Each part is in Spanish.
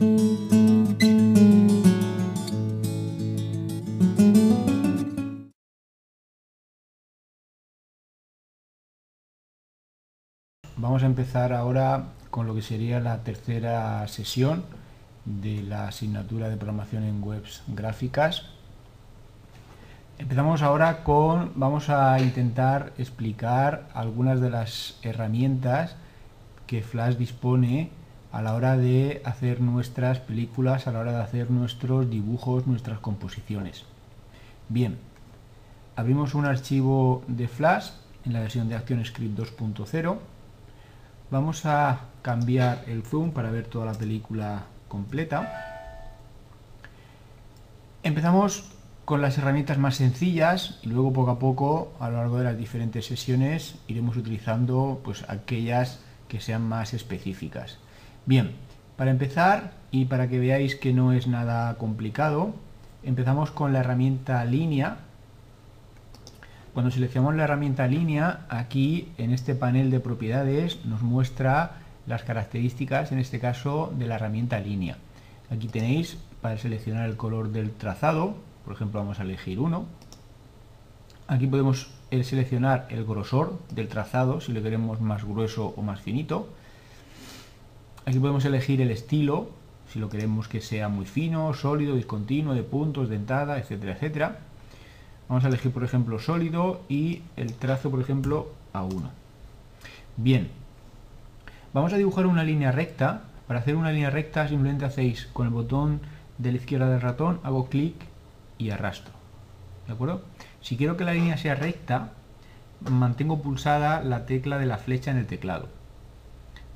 Vamos a empezar ahora con lo que sería la tercera sesión de la asignatura de programación en webs gráficas. Empezamos ahora con, vamos a intentar explicar algunas de las herramientas que Flash dispone a la hora de hacer nuestras películas, a la hora de hacer nuestros dibujos, nuestras composiciones. Bien, abrimos un archivo de Flash en la versión de ActionScript 2.0 Vamos a cambiar el zoom para ver toda la película completa. Empezamos con las herramientas más sencillas y luego poco a poco a lo largo de las diferentes sesiones iremos utilizando pues aquellas que sean más específicas. Bien, para empezar y para que veáis que no es nada complicado, empezamos con la herramienta línea cuando seleccionamos la herramienta línea, aquí en este panel de propiedades nos muestra las características, en este caso, de la herramienta línea. Aquí tenéis para seleccionar el color del trazado, por ejemplo vamos a elegir uno. Aquí podemos eh, seleccionar el grosor del trazado, si lo queremos más grueso o más finito. Aquí podemos elegir el estilo, si lo queremos que sea muy fino, sólido, discontinuo, de puntos, dentada, etcétera, etcétera. Vamos a elegir, por ejemplo, sólido y el trazo, por ejemplo, a 1. Bien, vamos a dibujar una línea recta. Para hacer una línea recta simplemente hacéis con el botón de la izquierda del ratón, hago clic y arrastro. ¿De acuerdo? Si quiero que la línea sea recta, mantengo pulsada la tecla de la flecha en el teclado.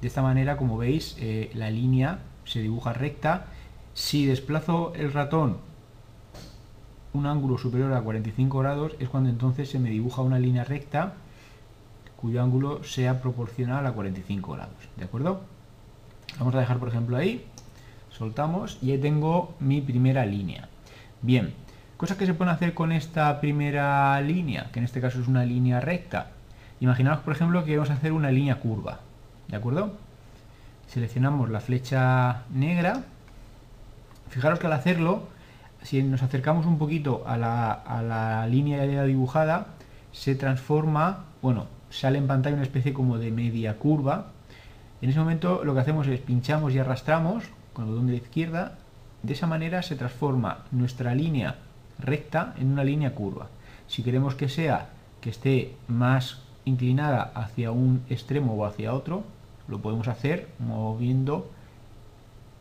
De esta manera, como veis, eh, la línea se dibuja recta. Si desplazo el ratón un ángulo superior a 45 grados es cuando entonces se me dibuja una línea recta cuyo ángulo sea proporcional a 45 grados, ¿de acuerdo? Vamos a dejar por ejemplo ahí, soltamos y ahí tengo mi primera línea. Bien, cosas que se pueden hacer con esta primera línea, que en este caso es una línea recta. Imaginaos por ejemplo que vamos a hacer una línea curva, ¿de acuerdo? Seleccionamos la flecha negra, fijaros que al hacerlo si nos acercamos un poquito a la, línea ya dibujada, se transforma, bueno, sale en pantalla una especie como de media curva. En ese momento lo que hacemos es pinchamos y arrastramos con el botón de la izquierda. De esa manera se transforma nuestra línea recta en una línea curva. Si queremos que sea que esté más inclinada hacia un extremo o hacia otro, lo podemos hacer moviendo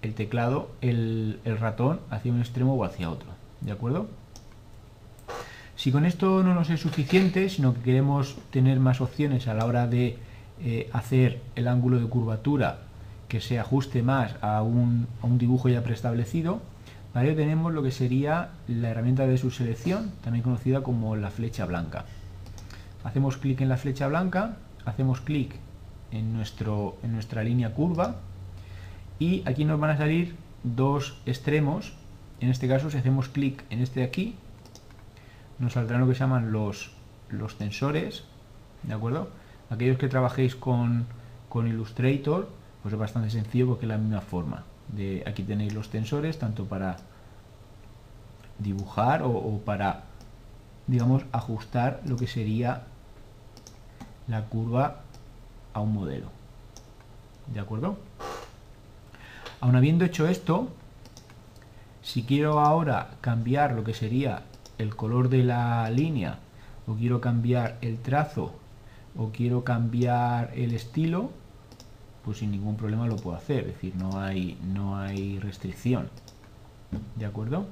el teclado, el, ratón hacia un extremo o hacia otro. ¿De acuerdo? Si con esto no nos es suficiente, sino que queremos tener más opciones a la hora de eh, hacer el ángulo de curvatura que se ajuste más a un, dibujo ya preestablecido, ¿vale? tenemos lo que sería la herramienta de su selección, también conocida como la flecha blanca. Hacemos clic en la flecha blanca, hacemos clic en, nuestro, en nuestra línea curva, y aquí nos van a salir dos extremos. En este caso si hacemos clic en este de aquí nos saldrán lo que se llaman los, los tensores ¿de acuerdo? aquellos que trabajéis con, con Illustrator pues es bastante sencillo porque es la misma forma. De, aquí tenéis los tensores tanto para dibujar o, o para digamos ajustar lo que sería la curva a un modelo ¿de acuerdo? Aun habiendo hecho esto, si quiero ahora cambiar lo que sería el color de la línea, o quiero cambiar el trazo, o quiero cambiar el estilo, pues sin ningún problema lo puedo hacer, es decir, no hay, no hay restricción. ¿De acuerdo?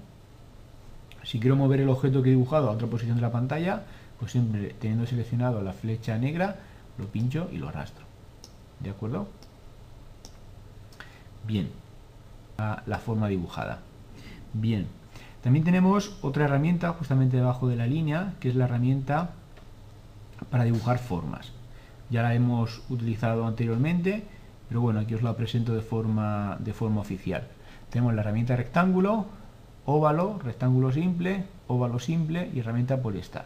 Si quiero mover el objeto que he dibujado a otra posición de la pantalla, pues siempre teniendo seleccionado la flecha negra, lo pincho y lo arrastro. ¿De acuerdo? Bien, la forma dibujada. Bien, también tenemos otra herramienta justamente debajo de la línea, que es la herramienta para dibujar formas. Ya la hemos utilizado anteriormente, pero bueno, aquí os la presento de forma, de forma oficial. Tenemos la herramienta rectángulo, óvalo, rectángulo simple, óvalo simple y herramienta poliestar.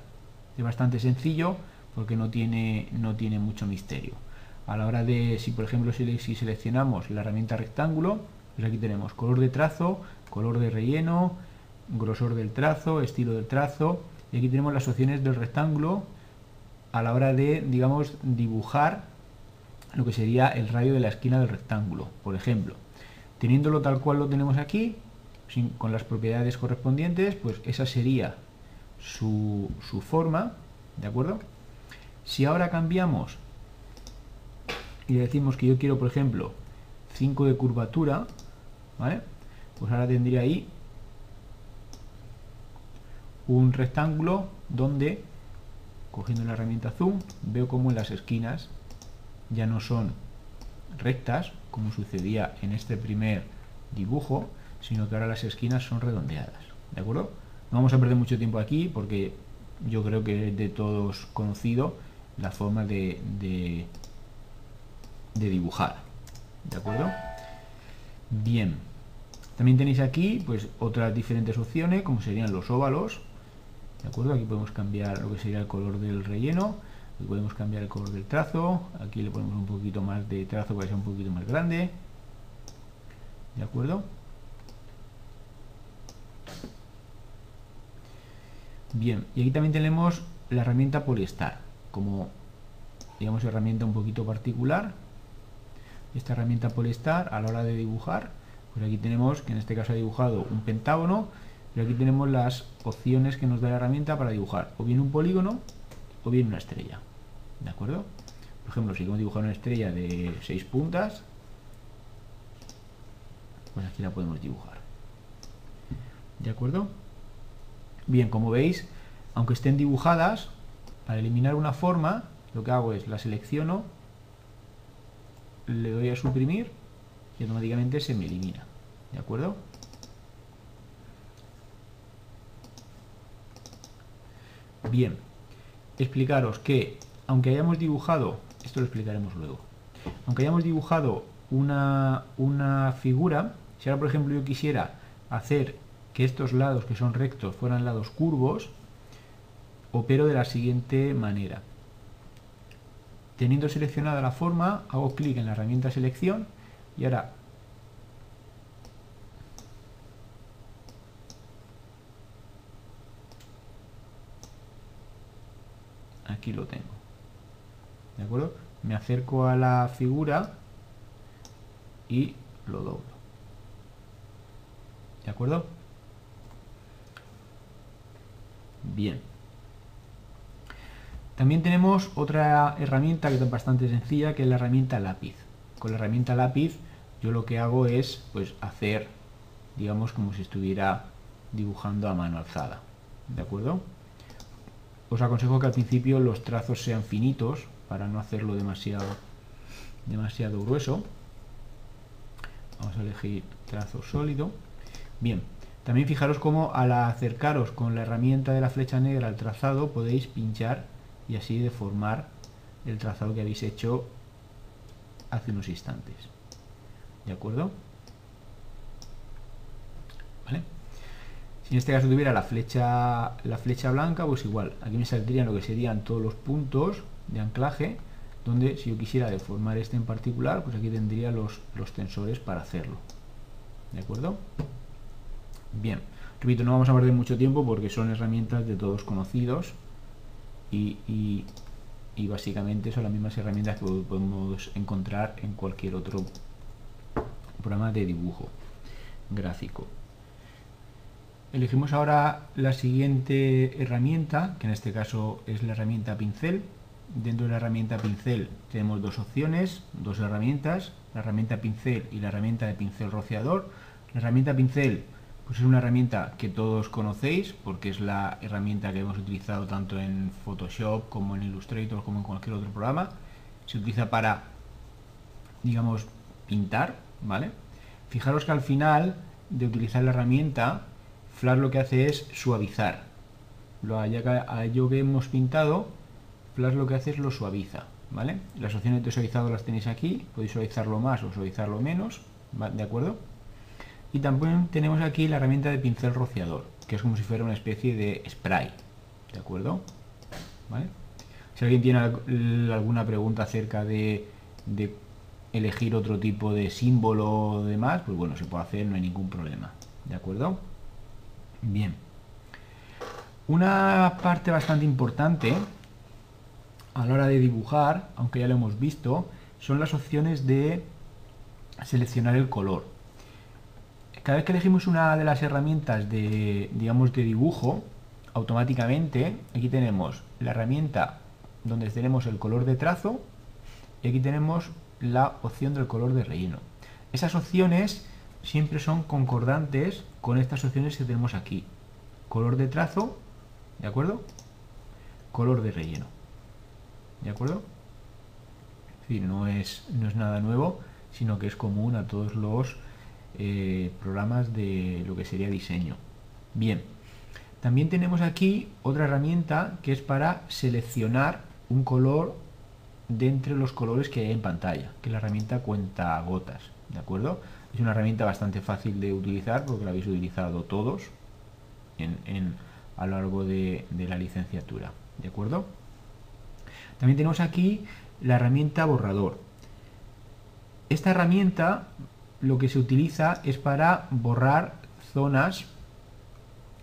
Es bastante sencillo porque no tiene, no tiene mucho misterio. A la hora de, si por ejemplo si, seleccionamos la herramienta rectángulo, pues aquí tenemos color de trazo, color de relleno, grosor del trazo, estilo del trazo, y aquí tenemos las opciones del rectángulo a la hora de, digamos, dibujar lo que sería el radio de la esquina del rectángulo. Por ejemplo, teniéndolo tal cual lo tenemos aquí, con las propiedades correspondientes, pues esa sería su, su forma, ¿de acuerdo? Si ahora cambiamos y decimos que yo quiero, por ejemplo, 5 de curvatura, ¿vale? Pues ahora tendría ahí un rectángulo donde, cogiendo la herramienta zoom, veo como las esquinas ya no son rectas, como sucedía en este primer dibujo, sino que ahora las esquinas son redondeadas. ¿De acuerdo? No vamos a perder mucho tiempo aquí porque yo creo que es de todos conocido la forma de, de, dibujar. ¿De acuerdo? Bien. También tenéis aquí pues otras diferentes opciones como serían los óvalos. ¿De acuerdo? Aquí podemos cambiar lo que sería el color del relleno. Aquí podemos cambiar el color del trazo. Aquí le ponemos un poquito más de trazo para que sea un poquito más grande. ¿De acuerdo? Bien, y aquí también tenemos la herramienta Polestar, como digamos herramienta un poquito particular. Esta herramienta Polestar a la hora de dibujar, pues aquí tenemos que en este caso ha dibujado un pentágono, pero aquí tenemos las opciones que nos da la herramienta para dibujar, o bien un polígono o bien una estrella. ¿De acuerdo? Por ejemplo, si queremos dibujar una estrella de 6 puntas, pues aquí la podemos dibujar. ¿De acuerdo? Bien, como veis, aunque estén dibujadas, para eliminar una forma, lo que hago es la selecciono, le doy a suprimir y automáticamente se me elimina. ¿De acuerdo? Bien, explicaros que aunque hayamos dibujado, esto lo explicaremos luego, aunque hayamos dibujado una, una figura, si ahora por ejemplo yo quisiera hacer que estos lados que son rectos fueran lados curvos, opero de la siguiente manera. Teniendo seleccionada la forma, hago clic en la herramienta selección y ahora aquí lo tengo. ¿De acuerdo? Me acerco a la figura y lo doblo. ¿De acuerdo? Bien. También tenemos otra herramienta que es bastante sencilla, que es la herramienta lápiz. Con la herramienta lápiz yo lo que hago es pues hacer, digamos, como si estuviera dibujando a mano alzada. ¿De acuerdo? Os aconsejo que al principio los trazos sean finitos para no hacerlo demasiado, demasiado grueso. Vamos a elegir trazo sólido. Bien, también fijaros cómo al acercaros con la herramienta de la flecha negra al trazado podéis pinchar y así deformar el trazado que habéis hecho hace unos instantes. ¿De acuerdo? ¿Vale? Si en este caso tuviera la flecha, la flecha blanca, pues igual, aquí me saldrían lo que serían todos los puntos de anclaje, donde si yo quisiera deformar este en particular, pues aquí tendría los, los tensores para hacerlo. ¿De acuerdo? Bien, repito, no vamos a perder mucho tiempo porque son herramientas de todos conocidos y, básicamente son las mismas herramientas que podemos encontrar en cualquier otro programa de dibujo gráfico. Elegimos ahora la siguiente herramienta, que en este caso es la herramienta pincel. Dentro de la herramienta pincel tenemos dos opciones, dos herramientas, la herramienta pincel y la herramienta de pincel rociador. La herramienta pincel pues es una herramienta que todos conocéis porque es la herramienta que hemos utilizado tanto en Photoshop como en Illustrator como en cualquier otro programa. Se utiliza para, digamos, pintar, ¿vale? Fijaros que al final de utilizar la herramienta, Flash lo que hace es suavizar. Lo yo que hemos pintado, Flash lo que hace es lo suaviza, ¿vale? Las opciones de suavizado las tenéis aquí, podéis suavizarlo más o suavizarlo menos, ¿de acuerdo? Y también tenemos aquí la herramienta de pincel rociador, que es como si fuera una especie de spray. ¿De acuerdo? Si alguien tiene alguna pregunta acerca de, elegir otro tipo de símbolo o demás, pues bueno, se puede hacer, no hay ningún problema. ¿De acuerdo? Bien. Una parte bastante importante a la hora de dibujar, aunque ya lo hemos visto, son las opciones de seleccionar el color. Cada vez que elegimos una de las herramientas de, digamos, de dibujo, automáticamente aquí tenemos la herramienta donde tenemos el color de trazo y aquí tenemos la opción del color de relleno. Esas opciones siempre son concordantes con estas opciones que tenemos aquí. Color de trazo, ¿de acuerdo? Color de relleno. ¿De acuerdo? no es, no es nada nuevo, sino que es común a todos los eh, programas de lo que sería diseño. Bien, también tenemos aquí otra herramienta que es para seleccionar un color de entre los colores que hay en pantalla, que la herramienta cuenta gotas, ¿de acuerdo? Es una herramienta bastante fácil de utilizar porque la habéis utilizado todos en, a lo largo de, de la licenciatura, ¿de acuerdo? También tenemos aquí la herramienta borrador. Esta herramienta lo que se utiliza es para borrar zonas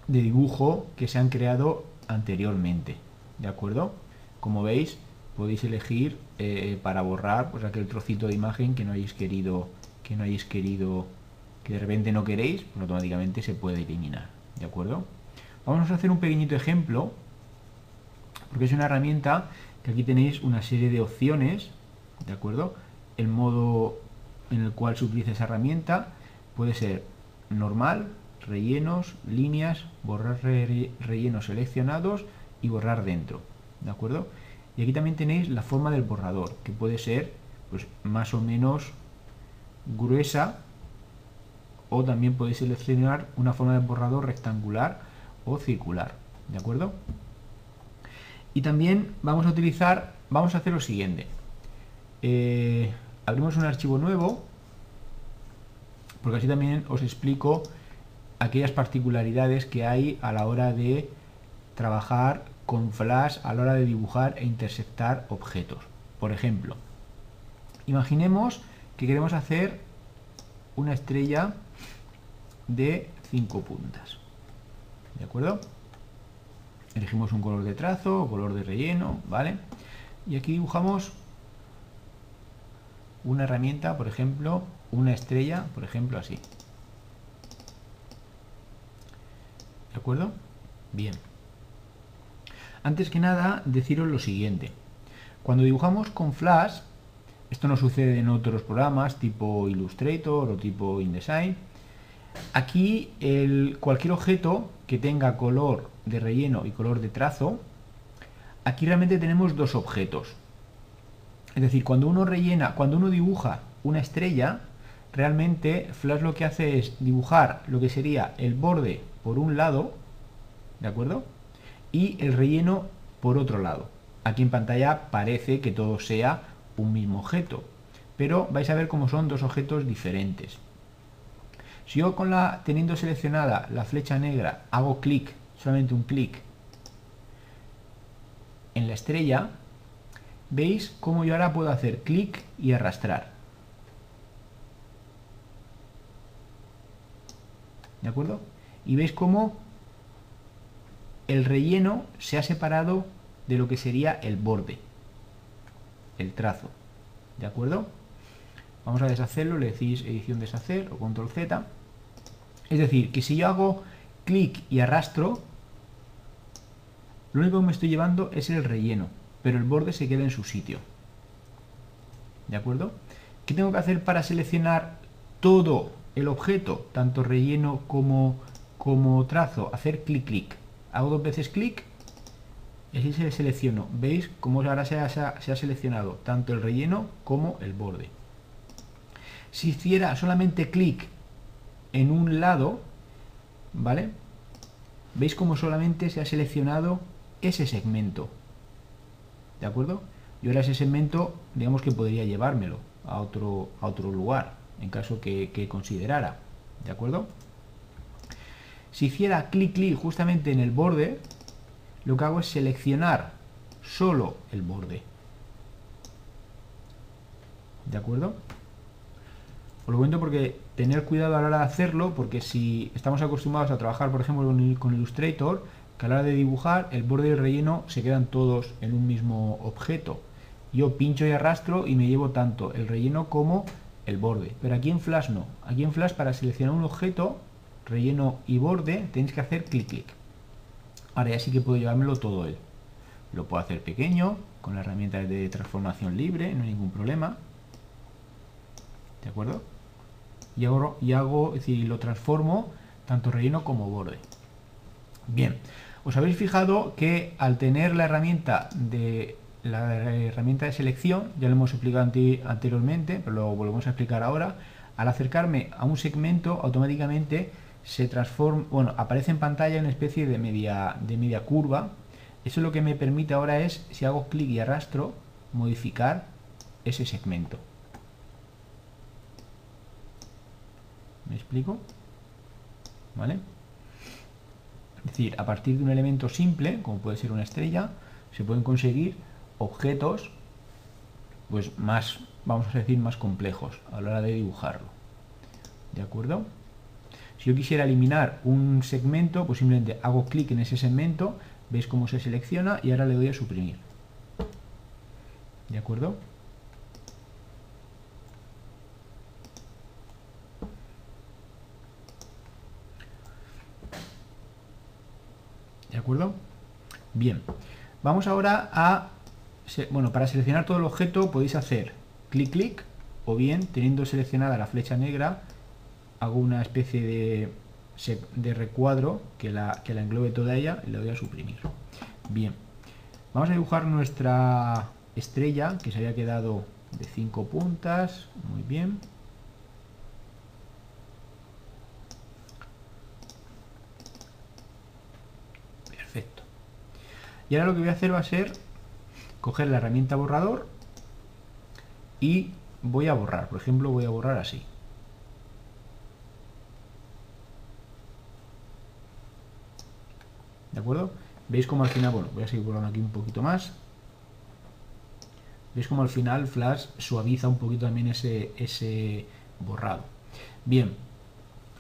de dibujo que se han creado anteriormente. ¿De acuerdo? Como veis, podéis elegir eh, para borrar pues, aquel trocito de imagen que no hayáis querido, que no hayáis querido, que de repente no queréis, pues automáticamente se puede eliminar. ¿De acuerdo? Vamos a hacer un pequeñito ejemplo, porque es una herramienta que aquí tenéis una serie de opciones, ¿de acuerdo? El modo en el cual se utiliza esa herramienta puede ser normal, rellenos, líneas, borrar rellenos seleccionados y borrar dentro, ¿de acuerdo? Y aquí también tenéis la forma del borrador, que puede ser pues, más o menos gruesa o también podéis seleccionar una forma de borrador rectangular o circular, ¿de acuerdo? Y también vamos a utilizar, vamos a hacer lo siguiente. Eh, abrimos un archivo nuevo, porque así también os explico aquellas particularidades que hay a la hora de trabajar con Flash, a la hora de dibujar e intersectar objetos. Por ejemplo, imaginemos que queremos hacer una estrella de 5 puntas. ¿De acuerdo? elegimos un color de trazo color de relleno, ¿vale? Y aquí dibujamos una herramienta, por ejemplo, una estrella, por ejemplo, así. ¿De acuerdo? Bien. Antes que nada, deciros lo siguiente. Cuando dibujamos con Flash, esto no sucede en otros programas tipo Illustrator o tipo InDesign, aquí el, cualquier objeto que tenga color de relleno y color de trazo, aquí realmente tenemos dos objetos. Es decir, cuando uno rellena, cuando uno dibuja una estrella, realmente Flash lo que hace es dibujar lo que sería el borde por un lado, ¿de acuerdo? Y el relleno por otro lado. Aquí en pantalla parece que todo sea un mismo objeto, pero vais a ver cómo son dos objetos diferentes. Si yo con la, teniendo seleccionada la flecha negra, hago clic, solamente un clic, en la estrella, veis cómo yo ahora puedo hacer clic y arrastrar. ¿De acuerdo? Y veis cómo el relleno se ha separado de lo que sería el borde, el trazo. ¿De acuerdo? Vamos a deshacerlo, le decís edición deshacer o control Z. Es decir, que si yo hago clic y arrastro, lo único que me estoy llevando es el relleno, pero el borde se queda en su sitio. ¿De acuerdo? ¿Qué tengo que hacer para seleccionar todo el objeto, tanto relleno como, como trazo? Hacer clic, clic. Hago dos veces clic y así se selecciono. ¿Veis cómo ahora se ha, se ha seleccionado tanto el relleno como el borde? Si hiciera solamente clic en un lado, ¿vale? ¿Veis cómo solamente se ha seleccionado ese segmento? ¿De acuerdo? Y ahora ese segmento, digamos que podría llevármelo a otro, a otro lugar, en caso que, considerara. ¿De acuerdo? Si hiciera clic clic justamente en el borde, lo que hago es seleccionar solo el borde. ¿De acuerdo? Os lo cuento porque tener cuidado a la hora de hacerlo, porque si estamos acostumbrados a trabajar, por ejemplo, con Illustrator, a la hora de dibujar el borde y el relleno se quedan todos en un mismo objeto. yo pincho y arrastro y me llevo tanto el relleno como el borde. Pero aquí en Flash no. Aquí en Flash para seleccionar un objeto, relleno y borde, tenéis que hacer clic clic. Ahora ya sí que puedo llevármelo todo él. Lo puedo hacer pequeño, con la herramienta de transformación libre, no hay ningún problema. ¿De acuerdo? Y hago, y hago, es decir, lo transformo tanto relleno como borde. Bien, os habéis fijado que al tener la herramienta de la herramienta de selección, ya lo hemos explicado anteriormente, pero lo volvemos a explicar ahora, al acercarme a un segmento automáticamente se transforma, bueno, aparece en pantalla una especie de media, de media curva. Eso lo que me permite ahora es, si hago clic y arrastro, modificar ese segmento. ¿Me explico? ¿Vale? Es decir, a partir de un elemento simple, como puede ser una estrella, se pueden conseguir objetos pues más, vamos a decir, más complejos a la hora de dibujarlo. ¿De acuerdo? Si yo quisiera eliminar un segmento, pues simplemente hago clic en ese segmento, veis cómo se selecciona y ahora le doy a suprimir. ¿De acuerdo? ¿De acuerdo? Bien, vamos ahora a... Bueno, para seleccionar todo el objeto podéis hacer clic, clic, o bien, teniendo seleccionada la flecha negra, hago una especie de, de recuadro que la, que la englobe toda ella y le doy a suprimir. Bien, vamos a dibujar nuestra estrella que se había quedado de 5 puntas, muy bien. Y ahora lo que voy a hacer va a ser coger la herramienta borrador y voy a borrar. Por ejemplo, voy a borrar así. ¿De acuerdo? ¿Veis como al final, bueno, voy a seguir borrando aquí un poquito más. ¿Veis como al final Flash suaviza un poquito también ese, ese borrado? Bien,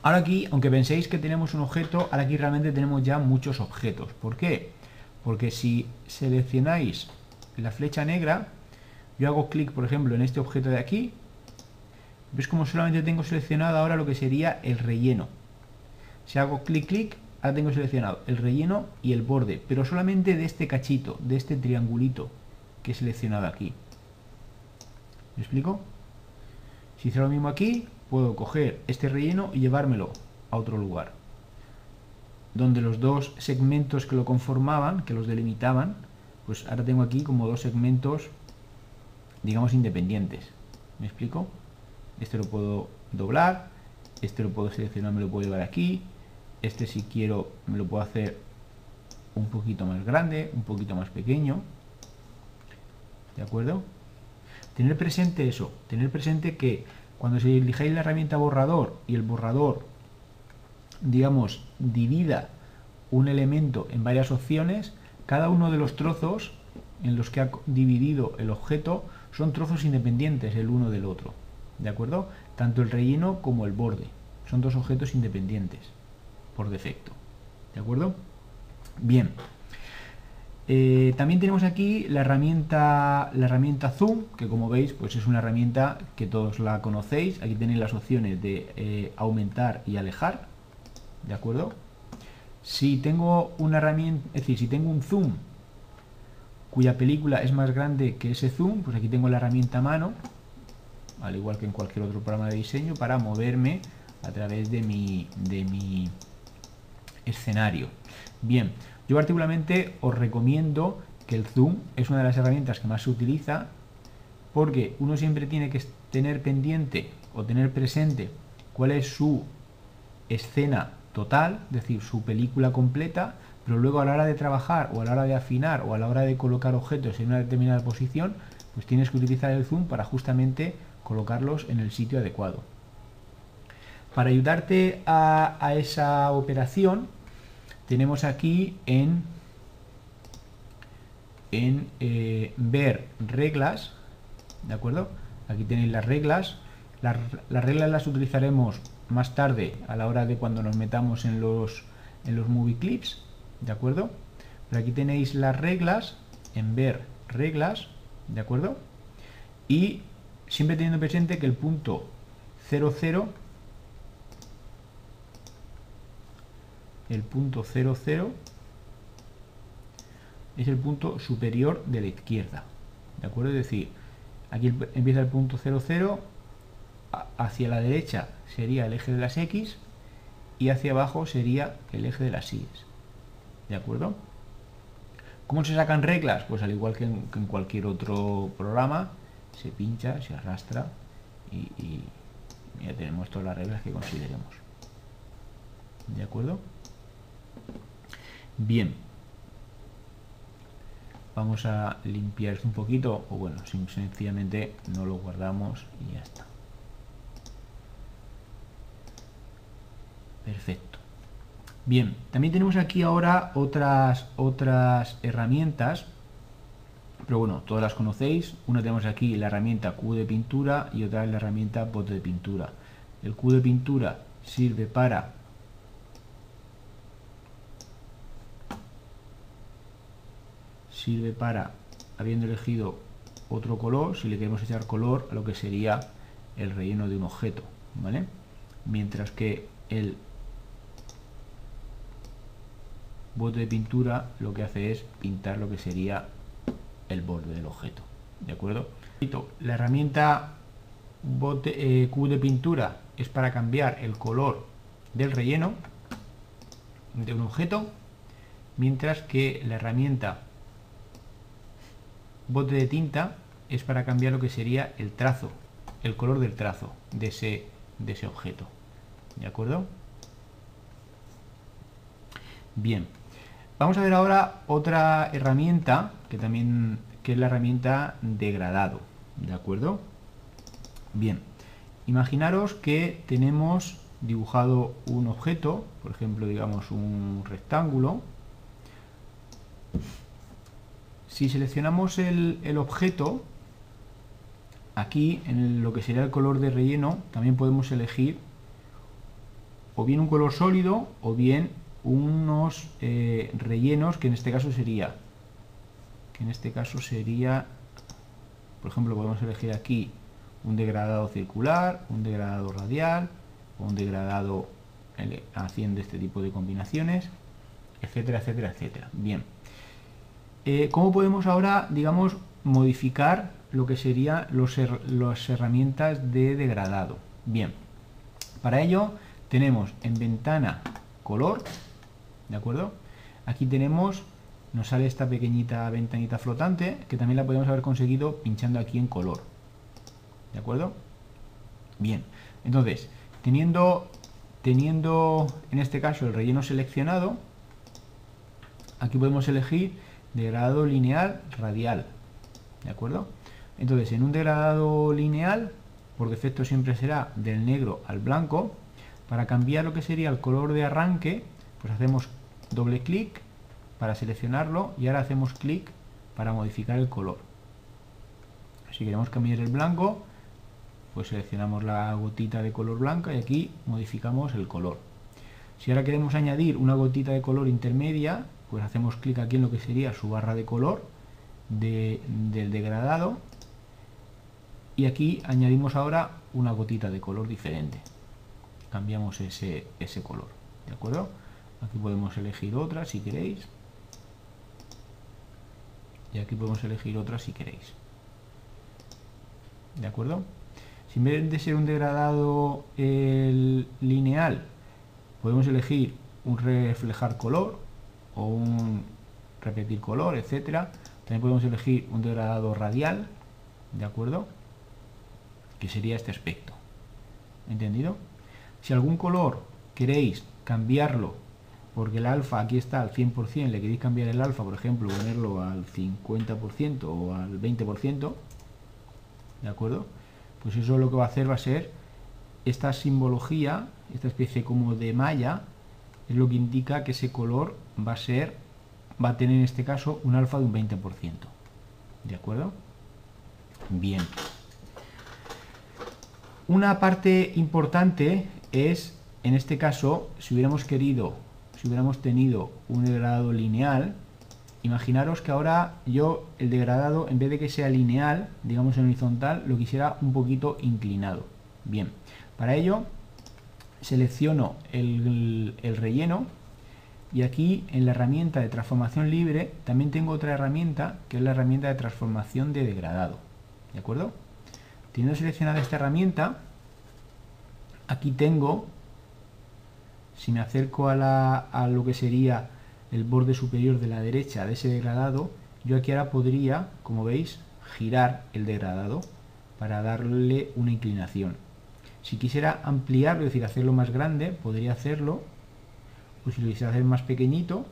ahora aquí, aunque penséis que tenemos un objeto, ahora aquí realmente tenemos ya muchos objetos. ¿Por qué? Porque si seleccionáis la flecha negra, yo hago clic, por ejemplo, en este objeto de aquí, ves como solamente tengo seleccionado ahora lo que sería el relleno. Si hago clic, clic, ahora tengo seleccionado el relleno y el borde, pero solamente de este cachito, de este triangulito que he seleccionado aquí. ¿Me explico? Si hice lo mismo aquí, puedo coger este relleno y llevármelo a otro lugar donde los dos segmentos que lo conformaban, que los delimitaban, pues ahora tengo aquí como dos segmentos, digamos, independientes. ¿Me explico? Este lo puedo doblar, este lo puedo seleccionar, me lo puedo llevar aquí, este si quiero me lo puedo hacer un poquito más grande, un poquito más pequeño. ¿De acuerdo? Tener presente eso, tener presente que cuando se elijáis la herramienta borrador y el borrador digamos, divida un elemento en varias opciones, cada uno de los trozos en los que ha dividido el objeto son trozos independientes el uno del otro. ¿De acuerdo? Tanto el relleno como el borde. Son dos objetos independientes por defecto. ¿De acuerdo? Bien. Eh, también tenemos aquí la herramienta, la herramienta Zoom, que como veis pues es una herramienta que todos la conocéis. Aquí tenéis las opciones de eh, aumentar y alejar. ¿De acuerdo? Si tengo una herramienta, es decir, si tengo un zoom cuya película es más grande que ese zoom, pues aquí tengo la herramienta mano, al igual que en cualquier otro programa de diseño, para moverme a través de mi, de mi escenario. Bien, yo particularmente os recomiendo que el zoom es una de las herramientas que más se utiliza porque uno siempre tiene que tener pendiente o tener presente cuál es su escena total, es decir, su película completa, pero luego a la hora de trabajar o a la hora de afinar o a la hora de colocar objetos en una determinada posición, pues tienes que utilizar el zoom para justamente colocarlos en el sitio adecuado. Para ayudarte a, esa operación, tenemos aquí en, en eh, ver reglas, ¿de acuerdo? Aquí tenéis las reglas. Las, las reglas las utilizaremos más tarde a la hora de cuando nos metamos en los, en los movie clips, ¿de acuerdo? Pero aquí tenéis las reglas, en ver reglas, ¿de acuerdo? y siempre teniendo presente que el punto 00 el punto 00 es el punto superior de la izquierda ¿de acuerdo? es decir, aquí empieza el punto 00 hacia la derecha sería el eje de las X y hacia abajo sería el eje de las Y ¿de acuerdo? ¿Cómo se sacan reglas? Pues al igual que en, cualquier otro programa, se pincha, se arrastra y, ya tenemos todas las reglas que consideremos. ¿De acuerdo? Bien. Vamos a limpiar esto un poquito, o bueno, sencillamente no lo guardamos y ya está. Perfecto. Bien, también tenemos aquí ahora otras, otras herramientas, pero bueno, todas las conocéis. Una tenemos aquí la herramienta Q de pintura y otra la herramienta bote de pintura. El Q de pintura sirve para sirve para, habiendo elegido otro color, si le queremos echar color a lo que sería el relleno de un objeto, ¿vale? Mientras que el bote de pintura lo que hace es pintar lo que sería el borde del objeto. ¿De acuerdo? La herramienta bote, eh, Q de pintura es para cambiar el color del relleno de un objeto, mientras que la herramienta bote de tinta es para cambiar lo que sería el trazo, el color del trazo de ese, de ese objeto. ¿De acuerdo? Bien, Vamos a ver ahora otra herramienta que también que es la herramienta degradado, ¿de acuerdo? Bien, imaginaros que tenemos dibujado un objeto, por ejemplo, digamos un rectángulo. Si seleccionamos el, objeto, aquí en lo que sería el color de relleno, también podemos elegir o bien un color sólido o bien unos eh, rellenos que en este caso sería que en este caso sería por ejemplo podemos elegir aquí un degradado circular un degradado radial o un degradado haciendo este tipo de combinaciones etcétera etcétera etcétera. Bien. Eh, ¿cómo podemos ahora digamos modificar lo que serían los las herramientas de degradado bien. Para ello tenemos en ventana color ¿de acuerdo? Aquí tenemos, nos sale esta pequeñita ventanita flotante, que también la podemos haber conseguido pinchando aquí en color, ¿de acuerdo? Bien, entonces, teniendo, teniendo en este caso el relleno seleccionado, aquí podemos elegir degradado lineal radial, ¿de acuerdo? Entonces, en un degradado lineal, por defecto siempre será del negro al blanco, para cambiar lo que sería el color de arranque, pues hacemos doble clic para seleccionarlo y ahora hacemos clic para modificar el color. Si queremos cambiar el blanco, pues seleccionamos la gotita de color blanca y aquí modificamos el color. Si ahora queremos añadir una gotita de color intermedia, pues hacemos clic aquí en lo que sería su barra de color del degradado y aquí añadimos ahora una gotita de color diferente. Cambiamos ese, ese color, ¿de acuerdo? Aquí podemos elegir otra si queréis. Y aquí podemos elegir otra si queréis. ¿De acuerdo? Si en vez de ser un degradado lineal, podemos elegir un reflejar color o un repetir color, etcétera. También podemos elegir un degradado radial, ¿de acuerdo? Que sería este aspecto. ¿Entendido? Si algún color queréis cambiarlo porque el alfa aquí está al 100%, le queréis cambiar el alfa, por ejemplo, ponerlo al 50% o al 20%, ¿de acuerdo? Pues eso lo que va a hacer va a ser esta simbología, esta especie como de malla, es lo que indica que ese color va a ser, va a tener en este caso un alfa de un 20%, ¿de acuerdo? Bien. Una parte importante es, en este caso, si hubiéramos querido si hubiéramos tenido un degradado lineal, imaginaros que ahora yo el degradado, en vez de que sea lineal, digamos en horizontal, lo quisiera un poquito inclinado. Bien, para ello selecciono el, el relleno y aquí en la herramienta de transformación libre también tengo otra herramienta que es la herramienta de transformación de degradado. ¿De acuerdo? Teniendo seleccionada esta herramienta, aquí tengo, si me acerco a, lo que sería el borde superior de la derecha de ese degradado, yo aquí ahora podría, como veis, girar el degradado para darle una inclinación. Si quisiera ampliarlo, es decir, hacerlo más grande, podría hacerlo pues si lo quisiera hacer más pequeñito,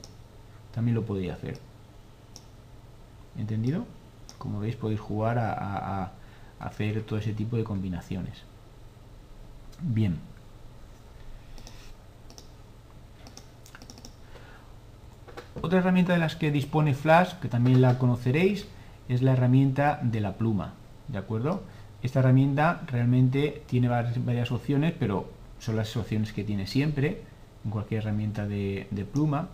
también lo podría hacer. ¿Entendido? Como veis podéis jugar a, hacer todo ese tipo de combinaciones. Bien. Otra herramienta de las que dispone Flash, que también la conoceréis, es la herramienta de la pluma. ¿De acuerdo? Esta herramienta realmente tiene varias opciones, pero son las opciones que tiene siempre en cualquier herramienta de, pluma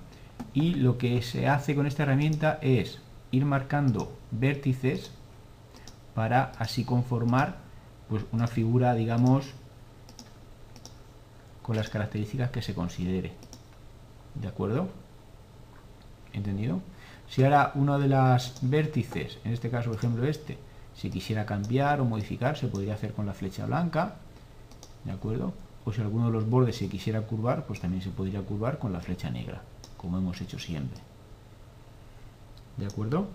y lo que se hace con esta herramienta es ir marcando vértices para así conformar pues una figura digamos con las características que se considere de acuerdo entendido si ahora uno de las vértices en este caso por ejemplo este si quisiera cambiar o modificar se podría hacer con la flecha blanca de acuerdo o si alguno de los bordes se quisiera curvar, pues también se podría curvar con la flecha negra, como hemos hecho siempre. ¿De acuerdo?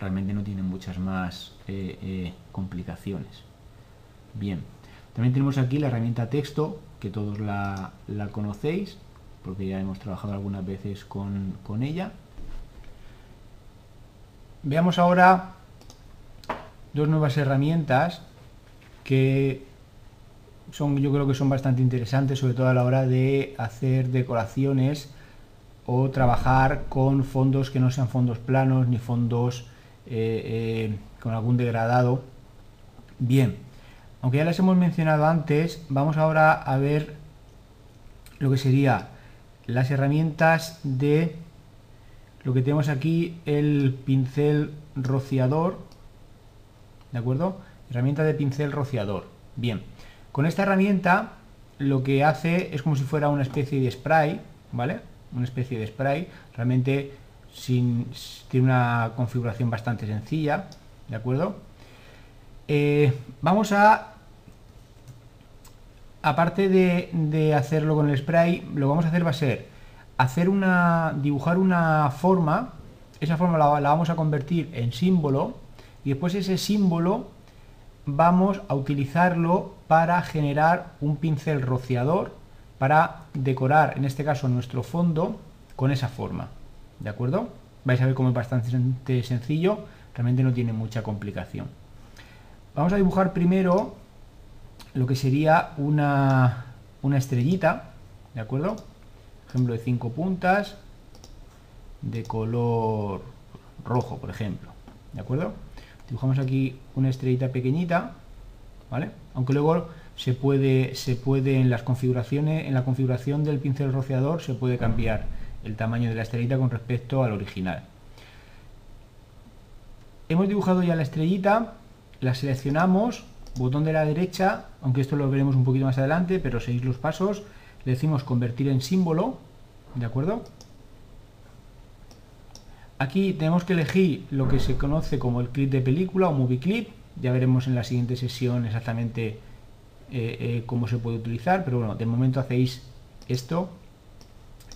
Realmente no tiene muchas más eh, eh, complicaciones. Bien, también tenemos aquí la herramienta texto, que todos la, conocéis, porque ya hemos trabajado algunas veces con, con ella. Veamos ahora dos nuevas herramientas que son, yo creo que son bastante interesantes, sobre todo a la hora de hacer decoraciones o trabajar con fondos que no sean fondos planos ni fondos eh, eh, con algún degradado. Bien, aunque ya las hemos mencionado antes, vamos ahora a ver lo que sería las herramientas de lo que tenemos aquí, el pincel rociador, ¿de acuerdo? Herramienta de pincel rociador. Bien, con esta herramienta lo que hace es como si fuera una especie de spray, ¿vale? Una especie de spray, realmente sin, tiene una configuración bastante sencilla, ¿de acuerdo? Eh, vamos a, aparte de, hacerlo con el spray, lo que vamos a hacer va a ser hacer una, dibujar una forma, esa forma la, la vamos a convertir en símbolo, y después ese símbolo vamos a utilizarlo para generar un pincel rociador para decorar, en este caso, nuestro fondo con esa forma. ¿De acuerdo? Vais a ver cómo es bastante sencillo, realmente no tiene mucha complicación. Vamos a dibujar primero lo que sería una, una estrellita, ¿de acuerdo? Ejemplo de cinco puntas, de color rojo, por ejemplo, ¿de acuerdo? dibujamos aquí una estrellita pequeñita, ¿vale? Aunque luego se puede, se puede en las configuraciones, en la configuración del pincel rociador se puede cambiar el tamaño de la estrellita con respecto al original. Hemos dibujado ya la estrellita, la seleccionamos, botón de la derecha, aunque esto lo veremos un poquito más adelante, pero seguís los pasos, le decimos convertir en símbolo, ¿de acuerdo? Aquí tenemos que elegir lo que se conoce como el clip de película o movie clip. Ya veremos en la siguiente sesión exactamente eh, eh, cómo se puede utilizar, pero bueno, de momento hacéis esto.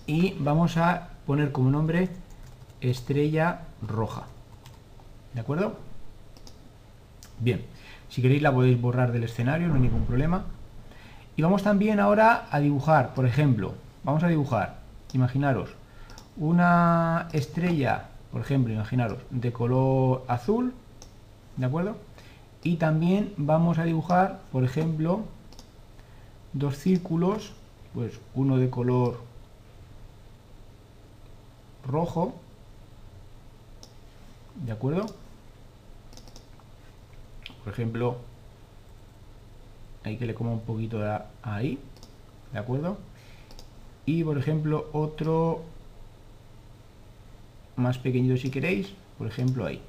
Y vamos a poner como nombre estrella roja. ¿De acuerdo? Bien, si queréis la podéis borrar del escenario, no hay ningún problema. Y vamos también ahora a dibujar, por ejemplo, vamos a dibujar, imaginaros, una estrella por ejemplo, imaginaros, de color azul, ¿de acuerdo? Y también vamos a dibujar, por ejemplo, dos círculos, pues uno de color rojo, ¿de acuerdo? Por ejemplo, hay que le coma un poquito de ahí, ¿de acuerdo? Y por ejemplo, otro más pequeñito si queréis, por ejemplo ahí.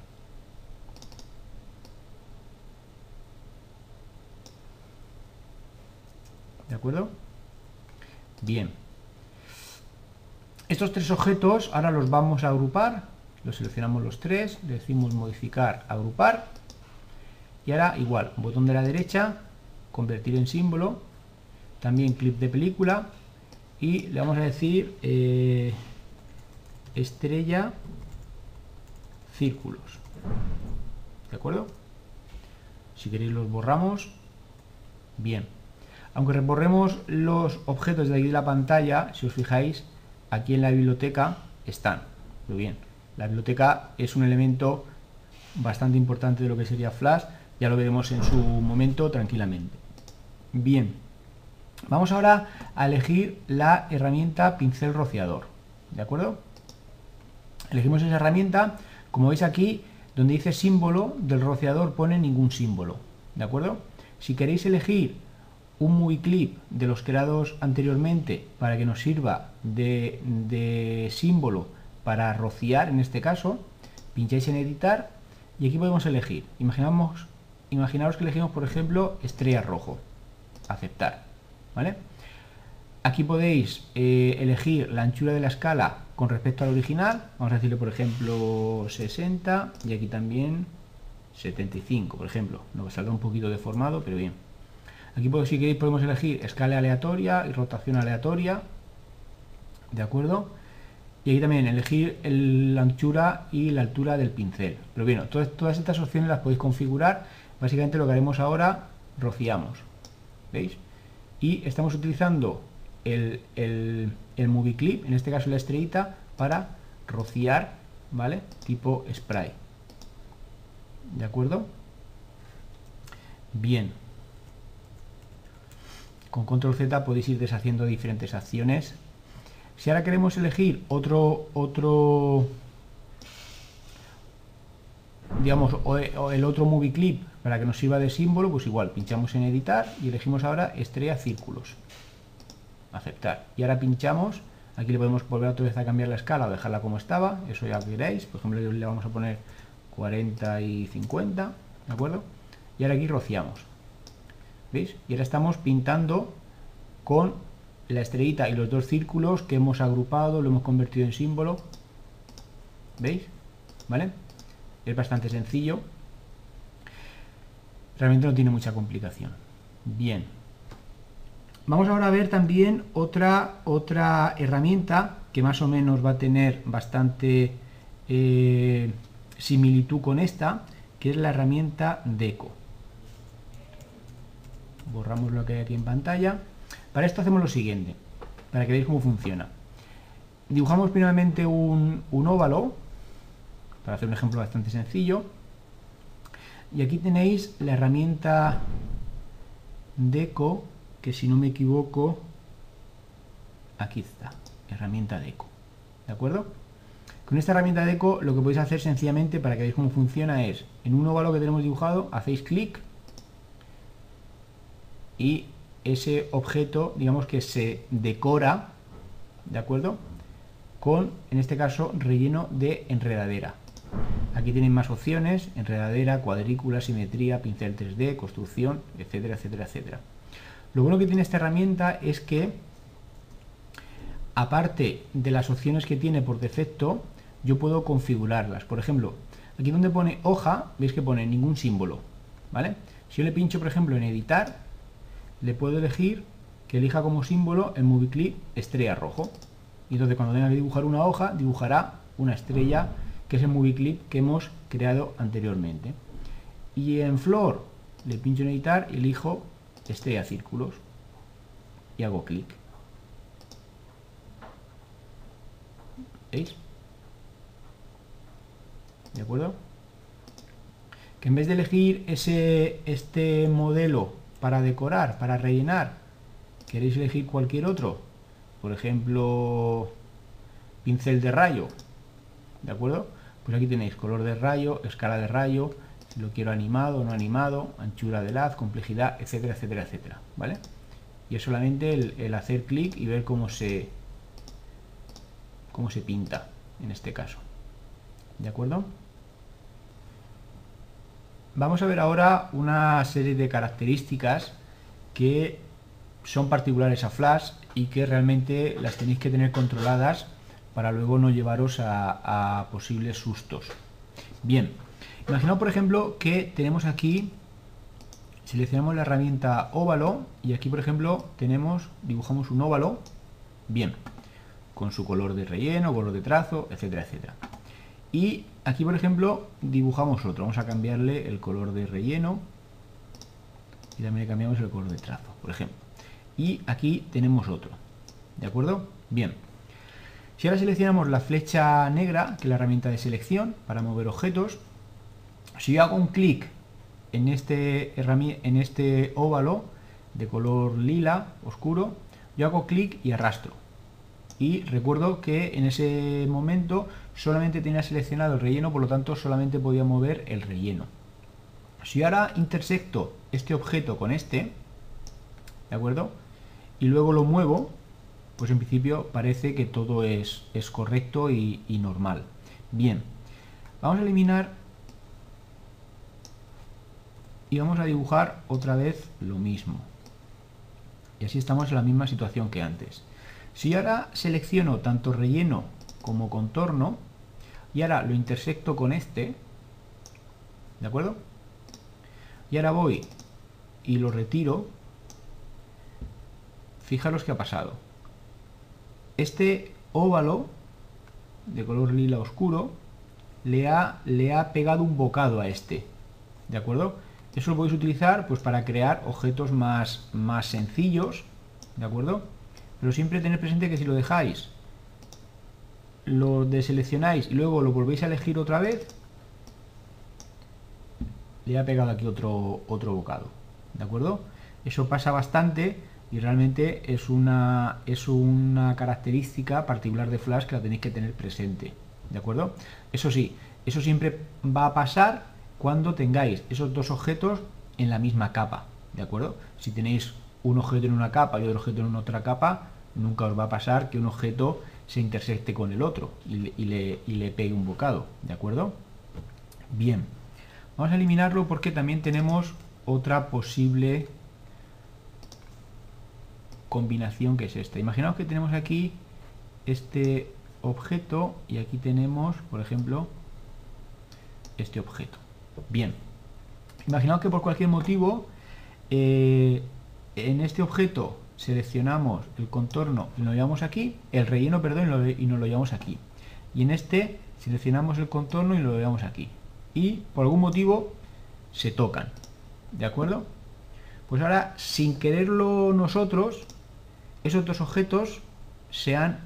¿De acuerdo? Bien. Estos tres objetos ahora los vamos a agrupar. Los seleccionamos los tres, decimos modificar, agrupar. Y ahora igual, botón de la derecha, convertir en símbolo. También clip de película. Y le vamos a decir eh, estrella círculos. ¿De acuerdo? Si queréis los borramos. Bien. Aunque reborremos los objetos de aquí de la pantalla, si os fijáis, aquí en la biblioteca están. Muy bien. La biblioteca es un elemento bastante importante de lo que sería Flash. Ya lo veremos en su momento tranquilamente. Bien. Vamos ahora a elegir la herramienta pincel rociador. ¿De acuerdo? Elegimos esa herramienta. Como veis aquí, donde dice símbolo del rociador pone ningún símbolo. ¿De acuerdo? Si queréis elegir un movie clip de los creados anteriormente para que nos sirva de, símbolo para rociar en este caso, pincháis en editar y aquí podemos elegir. Imaginamos, imaginaos que elegimos por ejemplo estrella rojo, aceptar, ¿vale? Aquí podéis eh, elegir la anchura de la escala con respecto al original, vamos a decirle por ejemplo 60 y aquí también 75 por ejemplo, nos saldrá un poquito deformado pero bien Aquí si queréis podemos elegir escala aleatoria y rotación aleatoria. ¿De acuerdo? Y aquí también elegir la anchura y la altura del pincel. Pero bueno, todas, estas opciones las podéis configurar. Básicamente lo que haremos ahora, rociamos. ¿Veis? Y estamos utilizando el, el, el movie clip, en este caso la estrellita, para rociar, ¿vale? Tipo spray. ¿De acuerdo? Bien. Con control Z podéis ir deshaciendo diferentes acciones. Si ahora queremos elegir otro, otro digamos, o el otro movie clip para que nos sirva de símbolo, pues igual, pinchamos en editar y elegimos ahora estrella círculos. Aceptar. Y ahora pinchamos, aquí le podemos volver otra vez a cambiar la escala o dejarla como estaba, eso ya queréis, por ejemplo le vamos a poner 40 y 50, ¿de acuerdo? Y ahora aquí rociamos. ¿Veis? Y ahora estamos pintando con la estrellita y los dos círculos que hemos agrupado, lo hemos convertido en símbolo. ¿Veis? ¿Vale? Es bastante sencillo. Realmente no tiene mucha complicación. Bien. Vamos ahora a ver también otra, otra herramienta que más o menos va a tener bastante eh, similitud con esta, que es la herramienta Deco borramos lo que hay aquí en pantalla. Para esto hacemos lo siguiente, para que veáis cómo funciona. Dibujamos primeramente un, óvalo, para hacer un ejemplo bastante sencillo. Y aquí tenéis la herramienta Deco, que si no me equivoco, aquí está, herramienta Deco. ¿De acuerdo? Con esta herramienta Deco lo que podéis hacer sencillamente para que veáis cómo funciona es, en un óvalo que tenemos dibujado, hacéis clic y ese objeto, digamos que se decora, ¿de acuerdo? Con, en este caso, relleno de enredadera. Aquí tienen más opciones, enredadera, cuadrícula, simetría, pincel 3D, construcción, etcétera, etcétera, etcétera. Lo bueno que tiene esta herramienta es que, aparte de las opciones que tiene por defecto, yo puedo configurarlas. Por ejemplo, aquí donde pone hoja, veis que pone ningún símbolo, ¿vale? Si yo le pincho, por ejemplo, en editar, le puedo elegir que elija como símbolo el movie clip estrella rojo. Y entonces cuando tenga que dibujar una hoja, dibujará una estrella que es el movie clip que hemos creado anteriormente. Y en flor le pincho en editar y elijo estrella círculos y hago clic. ¿Veis? ¿De acuerdo? Que en vez de elegir ese, este modelo para decorar, para rellenar, queréis elegir cualquier otro, por ejemplo, pincel de rayo, ¿de acuerdo? Pues aquí tenéis color de rayo, escala de rayo, lo quiero animado no animado, anchura del haz, complejidad, etcétera, etcétera, etcétera, ¿vale? Y es solamente el, hacer clic y ver cómo se, cómo se pinta en este caso, ¿De acuerdo? Vamos a ver ahora una serie de características que son particulares a Flash y que realmente las tenéis que tener controladas para luego no llevaros a, posibles sustos. Bien, imaginaos por ejemplo que tenemos aquí, seleccionamos la herramienta óvalo y aquí por ejemplo tenemos, dibujamos un óvalo, bien, con su color de relleno, color de trazo, etcétera, etcétera. Y aquí por ejemplo dibujamos otro, vamos a cambiarle el color de relleno y también le cambiamos el color de trazo, por ejemplo. Y aquí tenemos otro, ¿de acuerdo? Bien, si ahora seleccionamos la flecha negra, que es la herramienta de selección para mover objetos, si yo hago un clic en este, en este óvalo de color lila oscuro, yo hago clic y arrastro. Y recuerdo que en ese momento solamente tenía seleccionado el relleno, por lo tanto solamente podía mover el relleno. Si ahora intersecto este objeto con este, ¿de acuerdo? Y luego lo muevo, pues en principio parece que todo es, es correcto y, normal. Bien, vamos a eliminar y vamos a dibujar otra vez lo mismo. Y así estamos en la misma situación que antes. Si ahora selecciono tanto relleno como contorno y ahora lo intersecto con este, ¿de acuerdo? Y ahora voy y lo retiro, fijaros qué ha pasado este óvalo de color lila oscuro le ha, le ha pegado un bocado a este. ¿De acuerdo? Eso lo podéis utilizar pues, para crear objetos más, más sencillos. ¿De acuerdo? Pero siempre tened presente que si lo dejáis, lo deseleccionáis y luego lo volvéis a elegir otra vez, le ha pegado aquí otro, otro bocado. ¿De acuerdo? Eso pasa bastante y realmente es una, es una característica particular de Flash que la tenéis que tener presente. ¿De acuerdo? Eso sí, eso siempre va a pasar cuando tengáis esos dos objetos en la misma capa. ¿De acuerdo? Si tenéis un objeto en una capa y otro objeto en otra capa, nunca os va a pasar que un objeto se intersecte con el otro y le, y le pegue un bocado. ¿De acuerdo? Bien. Vamos a eliminarlo porque también tenemos otra posible combinación que es esta. Imaginaos que tenemos aquí este objeto y aquí tenemos, por ejemplo, este objeto. Bien, imaginaos que por cualquier motivo eh, en este objeto seleccionamos el contorno y lo llevamos aquí, el relleno, perdón, y, nos lo llevamos aquí. Y en este seleccionamos el contorno y lo llevamos aquí. Y por algún motivo se tocan. ¿De acuerdo? Pues ahora, sin quererlo nosotros, esos dos objetos se han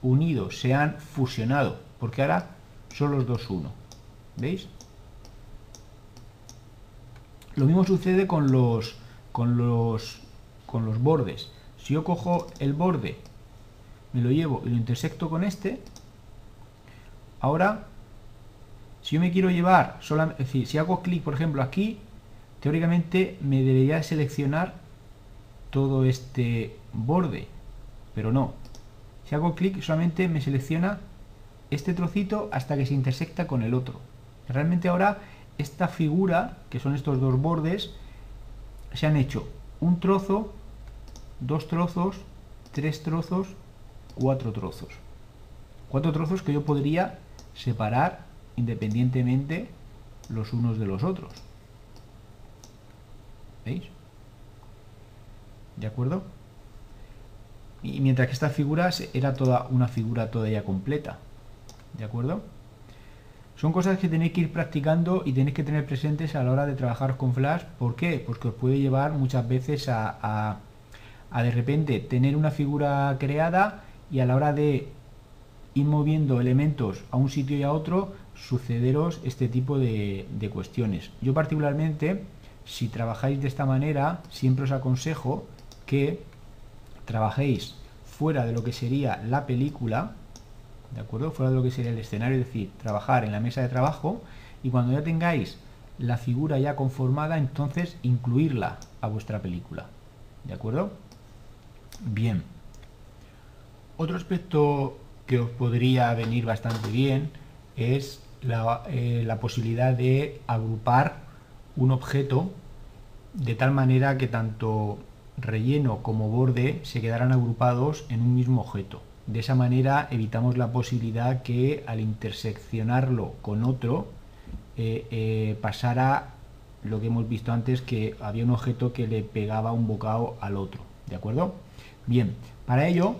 unido, se han fusionado, porque ahora son los dos uno. ¿Veis? Lo mismo sucede con los, con los, con los bordes. Si yo cojo el borde, me lo llevo y lo intersecto con este, ahora, si yo me quiero llevar, decir, si hago clic, por ejemplo, aquí, teóricamente me debería seleccionar todo este borde, pero no. Si hago clic solamente me selecciona este trocito hasta que se intersecta con el otro. Realmente ahora esta figura, que son estos dos bordes, se han hecho un trozo, dos trozos, tres trozos, cuatro trozos. Cuatro trozos que yo podría separar independientemente los unos de los otros. ¿Veis? ¿De acuerdo? Y mientras que esta figura era toda una figura todavía completa. ¿De acuerdo? Son cosas que tenéis que ir practicando y tenéis que tener presentes a la hora de trabajar con Flash. ¿Por qué? Porque os puede llevar muchas veces a, a, de repente tener una figura creada y a la hora de ir moviendo elementos a un sitio y a otro, sucederos este tipo de, de cuestiones. Yo particularmente, si trabajáis de esta manera, siempre os aconsejo que trabajéis fuera de lo que sería la película, ¿de acuerdo? Fuera de lo que sería el escenario, es decir, trabajar en la mesa de trabajo y cuando ya tengáis la figura ya conformada, entonces incluirla a vuestra película, ¿de acuerdo? Bien. Otro aspecto que os podría venir bastante bien es la, eh, la posibilidad de agrupar un objeto de tal manera que tanto relleno como borde se quedarán agrupados en un mismo objeto. De esa manera evitamos la posibilidad que al interseccionarlo con otro eh, eh, pasara lo que hemos visto antes, que había un objeto que le pegaba un bocado al otro. ¿De acuerdo? Bien, para ello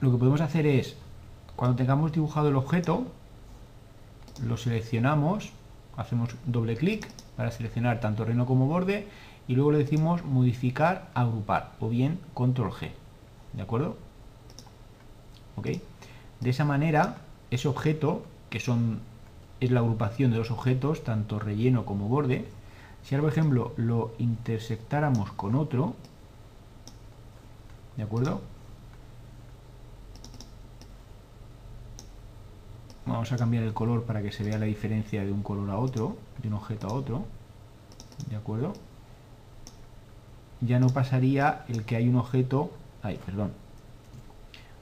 lo que podemos hacer es, cuando tengamos dibujado el objeto, lo seleccionamos, hacemos doble clic para seleccionar tanto reino como borde y luego le decimos modificar, agrupar o bien control G. ¿De acuerdo? ¿Ok? De esa manera, ese objeto, que son es la agrupación de los objetos, tanto relleno como borde, si ahora por ejemplo lo intersectáramos con otro, ¿de acuerdo? Vamos a cambiar el color para que se vea la diferencia de un color a otro, de un objeto a otro, ¿de acuerdo? Ya no pasaría el que hay un objeto, ay, perdón,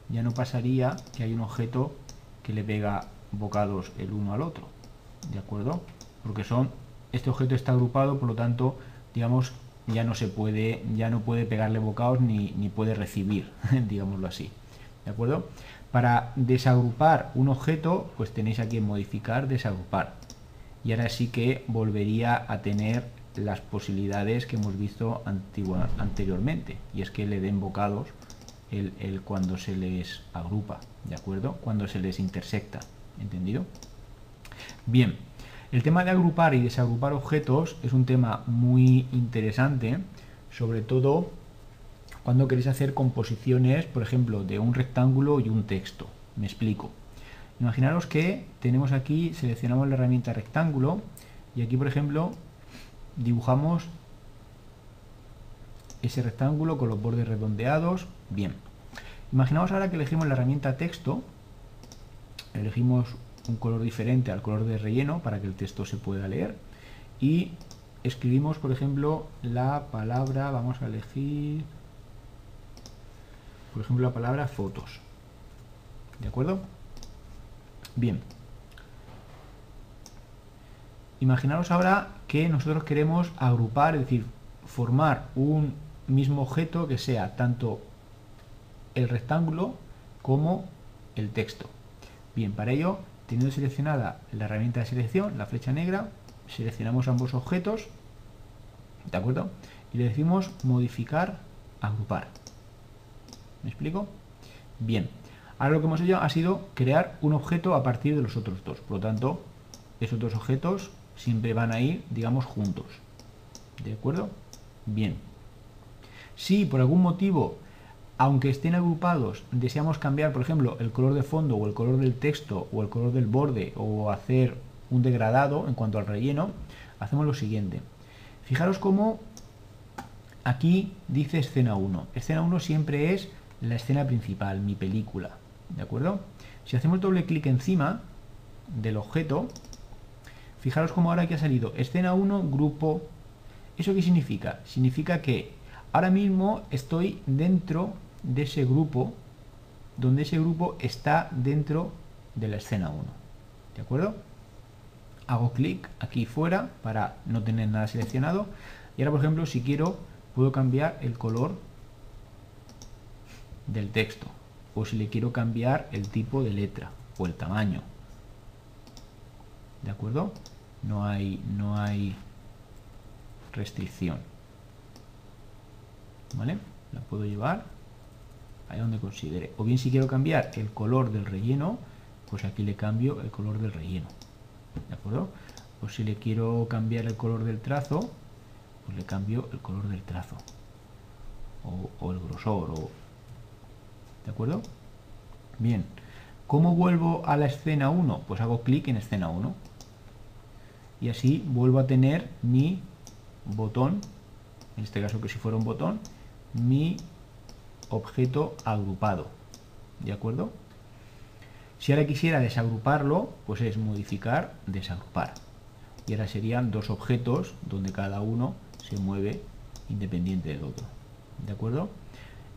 ya no pasaría que hay un objeto que le pega bocados el uno al otro, ¿de acuerdo? Porque son, este objeto está agrupado, por lo tanto, digamos, ya no se puede, ya no puede pegarle bocados ni, ni puede recibir, digámoslo así, ¿de acuerdo? Para desagrupar un objeto, pues tenéis aquí en modificar, desagrupar. Y ahora sí que volvería a tener las posibilidades que hemos visto anteriormente y es que le den bocados el, cuando se les agrupa, ¿de acuerdo? Cuando se les intersecta, ¿entendido? Bien, el tema de agrupar y desagrupar objetos es un tema muy interesante, sobre todo cuando queréis hacer composiciones, por ejemplo, de un rectángulo y un texto. Me explico. Imaginaros que tenemos aquí, seleccionamos la herramienta rectángulo y aquí, por ejemplo, dibujamos ese rectángulo con los bordes redondeados. Bien. Imaginamos ahora que elegimos la herramienta texto, elegimos un color diferente al color de relleno para que el texto se pueda leer y escribimos, por ejemplo, la palabra, vamos a elegir, por ejemplo, la palabra fotos. ¿De acuerdo? Bien. Imaginaros ahora que nosotros queremos agrupar, es decir, formar un mismo objeto que sea tanto el rectángulo como el texto. Bien, para ello, teniendo seleccionada la herramienta de selección, la flecha negra, seleccionamos ambos objetos, ¿de acuerdo? Y le decimos modificar, agrupar. ¿Me explico? Bien, ahora lo que hemos hecho ha sido crear un objeto a partir de los otros dos. Por lo tanto, esos dos objetos siempre van a ir, digamos, juntos. ¿De acuerdo? Bien. Si por algún motivo, aunque estén agrupados, deseamos cambiar, por ejemplo, el color de fondo o el color del texto o el color del borde o hacer un degradado en cuanto al relleno, hacemos lo siguiente. Fijaros cómo aquí dice escena 1. Escena 1 siempre es la escena principal, mi película. ¿De acuerdo? Si hacemos doble clic encima del objeto, Fijaros cómo ahora que ha salido escena 1, grupo. ¿Eso qué significa? Significa que ahora mismo estoy dentro de ese grupo, donde ese grupo está dentro de la escena 1. ¿De acuerdo? Hago clic aquí fuera para no tener nada seleccionado. Y ahora, por ejemplo, si quiero, puedo cambiar el color del texto. O si le quiero cambiar el tipo de letra o el tamaño. ¿De acuerdo? No hay, no hay restricción. ¿Vale? La puedo llevar ahí donde considere. O bien si quiero cambiar el color del relleno, pues aquí le cambio el color del relleno. ¿De acuerdo? O si le quiero cambiar el color del trazo, pues le cambio el color del trazo. O, el grosor. O... ¿De acuerdo? Bien. ¿Cómo vuelvo a la escena 1? Pues hago clic en escena 1 y así vuelvo a tener mi botón, en este caso que si fuera un botón, mi objeto agrupado. ¿De acuerdo? Si ahora quisiera desagruparlo, pues es modificar, desagrupar. Y ahora serían dos objetos donde cada uno se mueve independiente del otro. ¿De acuerdo?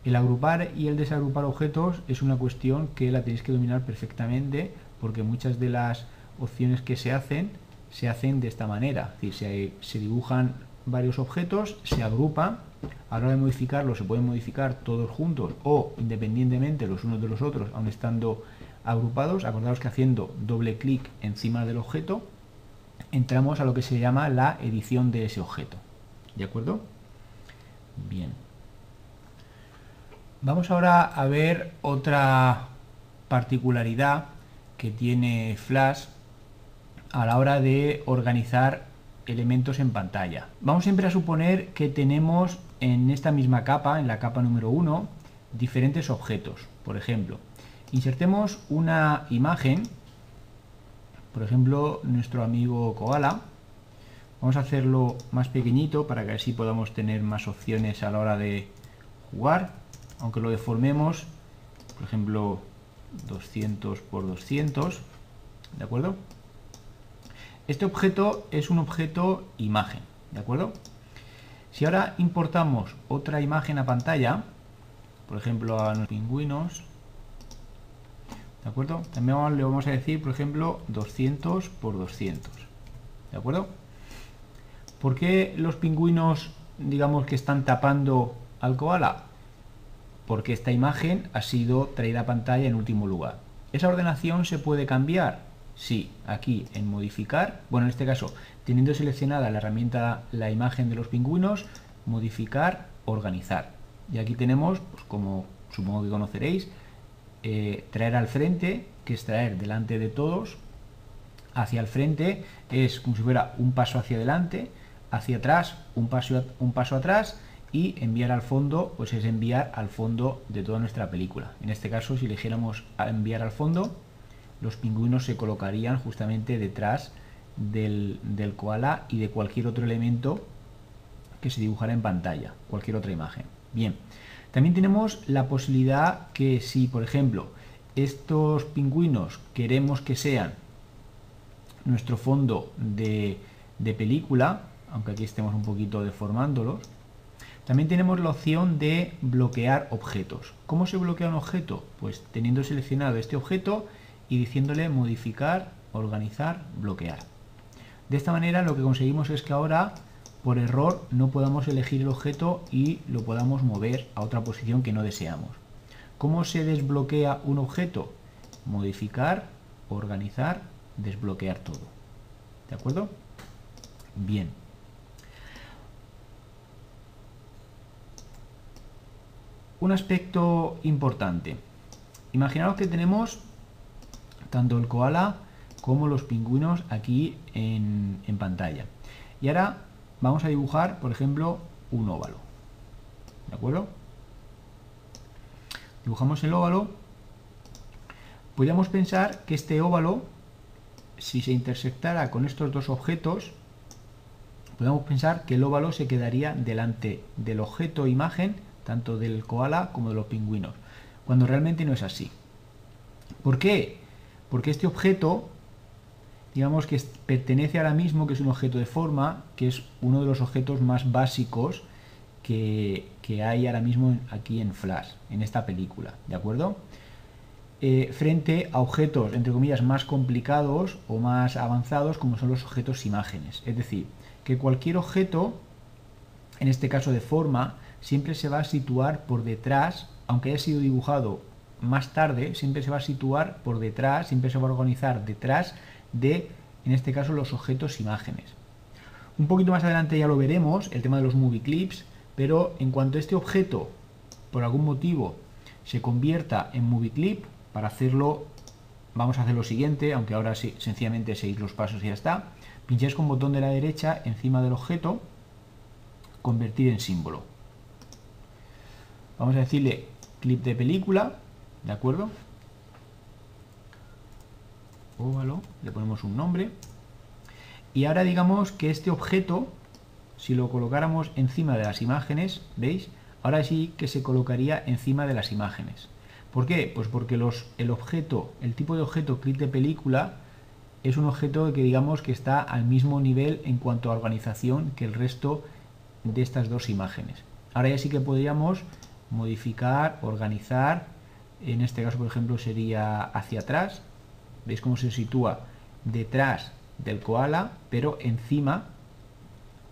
El agrupar y el desagrupar objetos es una cuestión que la tenéis que dominar perfectamente porque muchas de las opciones que se hacen se hacen de esta manera. Es decir, se, dibujan varios objetos, se agrupan, a la hora de modificarlos se pueden modificar todos juntos o independientemente los unos de los otros, aun estando agrupados. Acordaos que haciendo doble clic encima del objeto, entramos a lo que se llama la edición de ese objeto. ¿De acuerdo? Bien. Vamos ahora a ver otra particularidad que tiene Flash a la hora de organizar elementos en pantalla. Vamos siempre a suponer que tenemos en esta misma capa, en la capa número 1, diferentes objetos. Por ejemplo, insertemos una imagen, por ejemplo, nuestro amigo Koala. Vamos a hacerlo más pequeñito para que así podamos tener más opciones a la hora de jugar. Aunque lo deformemos, por ejemplo, 200 por 200, ¿de acuerdo? Este objeto es un objeto imagen, ¿de acuerdo? Si ahora importamos otra imagen a pantalla, por ejemplo a los pingüinos, ¿de acuerdo? También le vamos a decir, por ejemplo, 200 por 200, ¿de acuerdo? ¿Por qué los pingüinos, digamos que están tapando al koala? Porque esta imagen ha sido traída a pantalla en último lugar. ¿Esa ordenación se puede cambiar? Sí, aquí en modificar, bueno en este caso teniendo seleccionada la herramienta la imagen de los pingüinos, modificar, organizar. Y aquí tenemos, pues como supongo que conoceréis, eh, traer al frente, que es traer delante de todos, hacia el frente es como si fuera un paso hacia adelante, hacia atrás un paso, un paso atrás y enviar al fondo pues es enviar al fondo de toda nuestra película. En este caso si eligiéramos enviar al fondo los pingüinos se colocarían justamente detrás del, koala y de cualquier otro elemento que se dibujara en pantalla, cualquier otra imagen. Bien, también tenemos la posibilidad que si, por ejemplo, estos pingüinos queremos que sean nuestro fondo de, de película, aunque aquí estemos un poquito deformándolos, también tenemos la opción de bloquear objetos. ¿Cómo se bloquea un objeto? Pues teniendo seleccionado este objeto y diciéndole modificar, organizar, bloquear. De esta manera lo que conseguimos es que ahora por error no podamos elegir el objeto y lo podamos mover a otra posición que no deseamos. ¿Cómo se desbloquea un objeto? Modificar, organizar, desbloquear todo. ¿De acuerdo? Bien. Un aspecto importante. Imaginaos que tenemos tanto el koala como los pingüinos aquí en, pantalla. Y ahora vamos a dibujar, por ejemplo, un óvalo. ¿De acuerdo? Dibujamos el óvalo. Podríamos pensar que este óvalo, si se intersectara con estos dos objetos, podemos pensar que el óvalo se quedaría delante del objeto imagen, tanto del koala como de los pingüinos, cuando realmente no es así. ¿Por qué? Porque este objeto, digamos que pertenece ahora mismo, que es un objeto de forma, que es uno de los objetos más básicos que, hay ahora mismo aquí en Flash, en esta película, ¿de acuerdo? Eh, frente a objetos, entre comillas, más complicados o más avanzados, como son los objetos imágenes. Es decir, que cualquier objeto, en este caso de forma, siempre se va a situar por detrás, aunque haya sido dibujado más tarde siempre se va a situar por detrás, siempre se va a organizar detrás de, en este caso, los objetos imágenes. Un poquito más adelante ya lo veremos, el tema de los movie clips, pero en cuanto este objeto, por algún motivo, se convierta en movie clip, para hacerlo vamos a hacer lo siguiente, aunque ahora sí, sencillamente seguir los pasos y ya está. Pincháis con botón de la derecha encima del objeto, convertir en símbolo. Vamos a decirle clip de película ¿De acuerdo? Óvalo, le ponemos un nombre. Y ahora digamos que este objeto, si lo colocáramos encima de las imágenes, ¿veis? Ahora sí que se colocaría encima de las imágenes. ¿Por qué? Pues porque los, el objeto, el tipo de objeto clip de película es un objeto que digamos que está al mismo nivel en cuanto a organización que el resto de estas dos imágenes. Ahora ya sí que podríamos modificar, organizar en este caso, por ejemplo, sería hacia atrás. ¿Veis cómo se sitúa detrás del koala, pero encima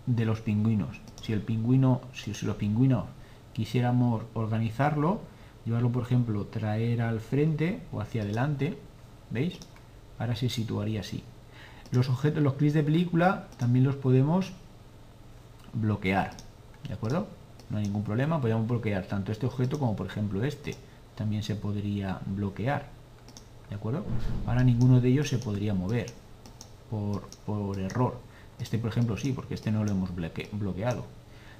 de los pingüinos. Si el pingüino, si, los pingüinos quisiéramos organizarlo, llevarlo por ejemplo, traer al frente o hacia adelante, ¿veis? Ahora se situaría así. Los objetos, los clics de película también los podemos bloquear, ¿de acuerdo? No hay ningún problema, podemos bloquear tanto este objeto como por ejemplo este. También se podría bloquear, ¿de acuerdo? Ahora ninguno de ellos se podría mover por, por error. Este, por ejemplo, sí, porque este no lo hemos bloqueado.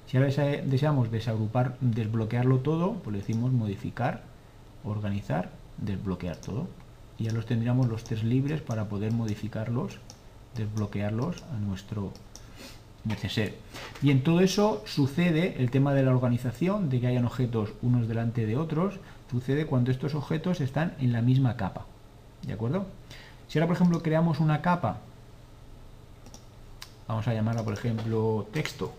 Si ahora deseamos desagrupar, desbloquearlo todo, pues le decimos modificar, organizar, desbloquear todo. Y ya los tendríamos los test libres para poder modificarlos, desbloquearlos a nuestro neceser. Y en todo eso sucede el tema de la organización, de que hayan objetos unos delante de otros, sucede cuando estos objetos están en la misma capa. ¿De acuerdo? Si ahora, por ejemplo, creamos una capa Vamos a llamarla, por ejemplo, texto.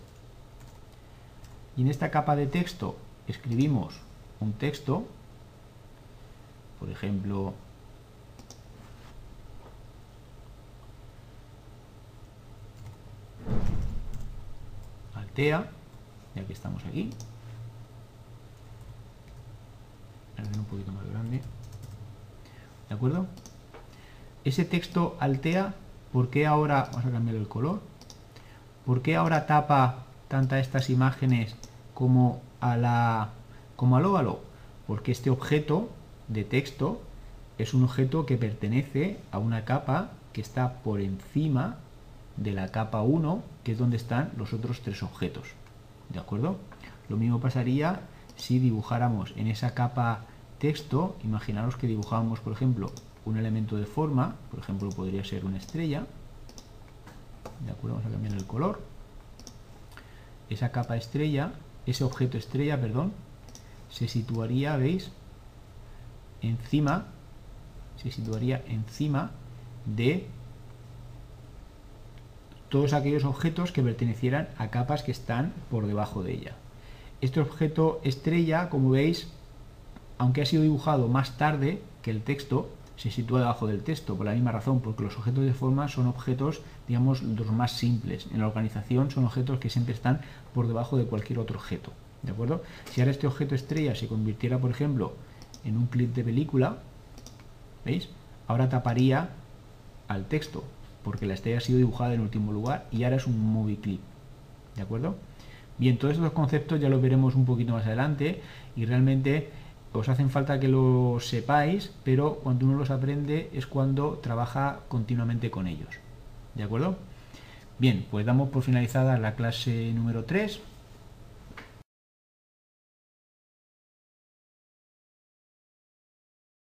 Y en esta capa de texto escribimos un texto, por ejemplo, Altea, ya que estamos aquí. Un poquito más grande. ¿De acuerdo? Ese texto Altea, ¿por qué ahora vamos a cambiar el color? ¿Por qué ahora tapa tantas estas imágenes como a la como al óvalo? Porque este objeto de texto es un objeto que pertenece a una capa que está por encima de la capa 1, que es donde están los otros tres objetos. ¿De acuerdo? Lo mismo pasaría si dibujáramos en esa capa texto, imaginaros que dibujamos, por ejemplo, un elemento de forma, por ejemplo, podría ser una estrella, ¿de acuerdo? Vamos a cambiar el color. Esa capa estrella, ese objeto estrella, perdón, se situaría, ¿veis? Encima, se situaría encima de todos aquellos objetos que pertenecieran a capas que están por debajo de ella. Este objeto estrella, como veis, aunque ha sido dibujado más tarde que el texto, se sitúa debajo del texto, por la misma razón, porque los objetos de forma son objetos, digamos, los más simples. En la organización son objetos que siempre están por debajo de cualquier otro objeto. ¿De acuerdo? Si ahora este objeto estrella se convirtiera, por ejemplo, en un clip de película, ¿veis? Ahora taparía al texto, porque la estrella ha sido dibujada en último lugar y ahora es un movie clip. ¿De acuerdo? Bien, todos estos conceptos ya los veremos un poquito más adelante y realmente os hacen falta que lo sepáis, pero cuando uno los aprende es cuando trabaja continuamente con ellos. ¿De acuerdo? Bien, pues damos por finalizada la clase número 3